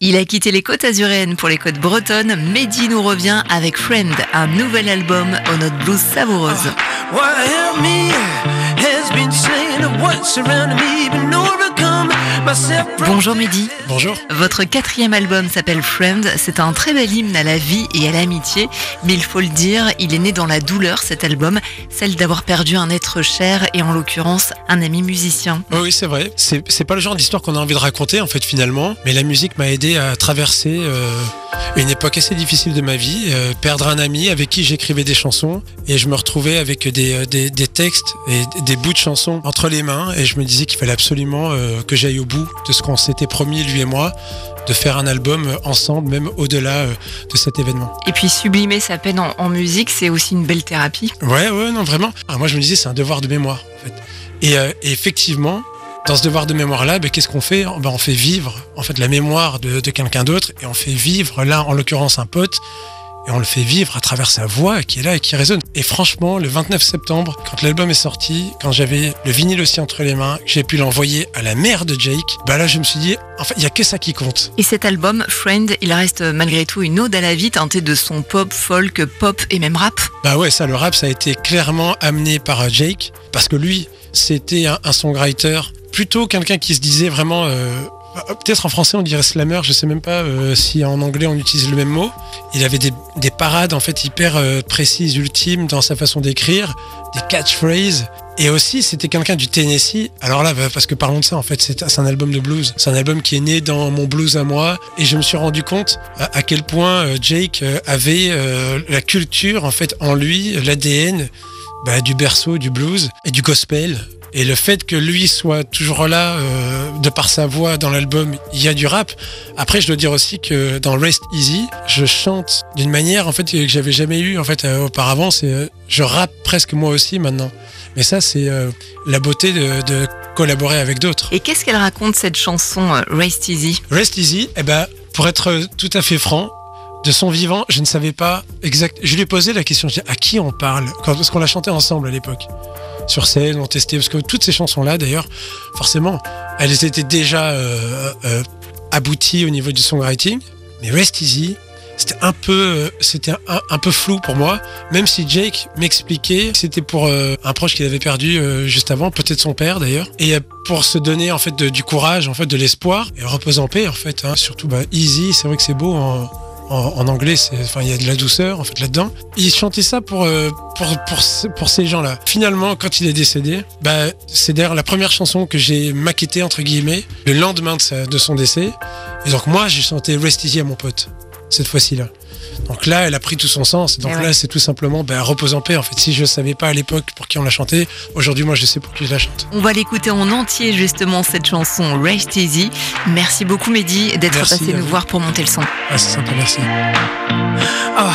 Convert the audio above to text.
Il a quitté les côtes azuréennes pour les côtes bretonnes. Mehdi nous revient avec Friend, un nouvel album aux notes blues savoureuses. Bonjour Mehdi. Bonjour. Votre quatrième album s'appelle Friend. C'est un très bel hymne à la vie et à l'amitié. Mais il faut le dire, il est né dans la douleur cet album, celle d'avoir perdu un être cher et en l'occurrence un ami musicien. oui, c'est vrai. C'est pas le genre d'histoire qu'on a envie de raconter en fait finalement. Mais la musique m'a aidé à traverser. Euh, une époque assez difficile de ma vie, euh, perdre un ami avec qui j'écrivais des chansons et je me retrouvais avec des, euh, des, textes et des bouts de chansons entre les mains et je me disais qu'il fallait absolument euh, que j'aille au bout de ce qu'on s'était promis lui et moi de faire un album ensemble, même au-delà de cet événement. Et puis sublimer sa peine en, musique, c'est aussi une belle thérapie. Ouais, ouais, non, vraiment. Ah, moi, je me disais, c'est un devoir de mémoire. En fait. et, et effectivement, dans ce devoir de mémoire-là, ben, qu'est-ce qu'on fait? Ben, On fait vivre en fait la mémoire de, quelqu'un d'autre et on fait vivre, là en l'occurrence un pote, et on le fait vivre à travers sa voix qui est là et qui résonne. Et franchement, le 29 septembre, quand l'album est sorti, quand j'avais le vinyle aussi entre les mains, j'ai pu l'envoyer à la mère de Jake, bah là je me suis dit, en fait, il y a que ça qui compte. Et cet album, Friend, il reste malgré tout une ode à la vie teintée de son pop, folk, pop et même rap. Bah ouais, ça, le rap, ça a été clairement amené par Jake, parce que lui, c'était un, un songwriter plutôt quelqu'un qui se disait vraiment. Euh, peut-être en français on dirait slammer, je sais même pas euh, si en anglais on utilise le même mot. Il avait des, parades en fait hyper euh, précises, ultimes dans sa façon d'écrire, des catchphrases. Et aussi c'était quelqu'un du Tennessee. Alors là, bah, parce que parlons de ça, en fait c'est un album de blues. C'est un album qui est né dans mon blues à moi. Et je me suis rendu compte à, quel point Jake avait la culture en fait en lui, l'ADN. Bah, du berceau, du blues et du gospel. Et le fait que lui soit toujours là, euh, de par sa voix dans l'album, il y a du rap. Après, je dois dire aussi que dans Rest Easy, je chante d'une manière en fait que j'avais jamais eu en fait euh, auparavant. C'est euh, je rappe presque moi aussi maintenant. Mais ça, c'est la beauté de, collaborer avec d'autres. Et qu'est-ce qu'elle raconte cette chanson Rest Easy? Rest Easy, eh ben, pour être tout à fait franc, de son vivant, je ne savais pas exact. Je lui ai posé la question, je dis, à qui on parle? Parce qu'on l'a chanté ensemble à l'époque sur scène, on testait, parce que toutes ces chansons-là, d'ailleurs, forcément, elles étaient déjà euh, euh, abouties au niveau du songwriting, mais Rest Easy, c'était un peu, euh, c'était un, peu flou pour moi, même si Jake m'expliquait que c'était pour un proche qu'il avait perdu juste avant, peut-être son père d'ailleurs, et pour se donner en fait du courage, en fait de l'espoir et repose en paix en fait. Hein. surtout bah, Easy, c'est vrai que c'est beau en, anglais, enfin, il y a de la douceur en fait là-dedans. Il chantait ça pour, euh, pour, pour, ces gens-là. Finalement, quand il est décédé, bah, c'est d'ailleurs la première chanson que j'ai maquettée entre guillemets le lendemain de, de son décès. Et donc moi, j'ai chanté Rest Easy à mon pote cette fois-ci-là. Donc là, elle a pris tout son sens. Donc là, c'est tout simplement ben, repose en paix. En fait, si je ne savais pas à l'époque pour qui on l'a chanté, aujourd'hui, moi, je sais pour qui je la chante. On va l'écouter en entier, justement, cette chanson Rest Easy. Merci beaucoup, Mehdi, d'être passé nous voir pour monter le son. Ah, c'est sympa, merci. Ah,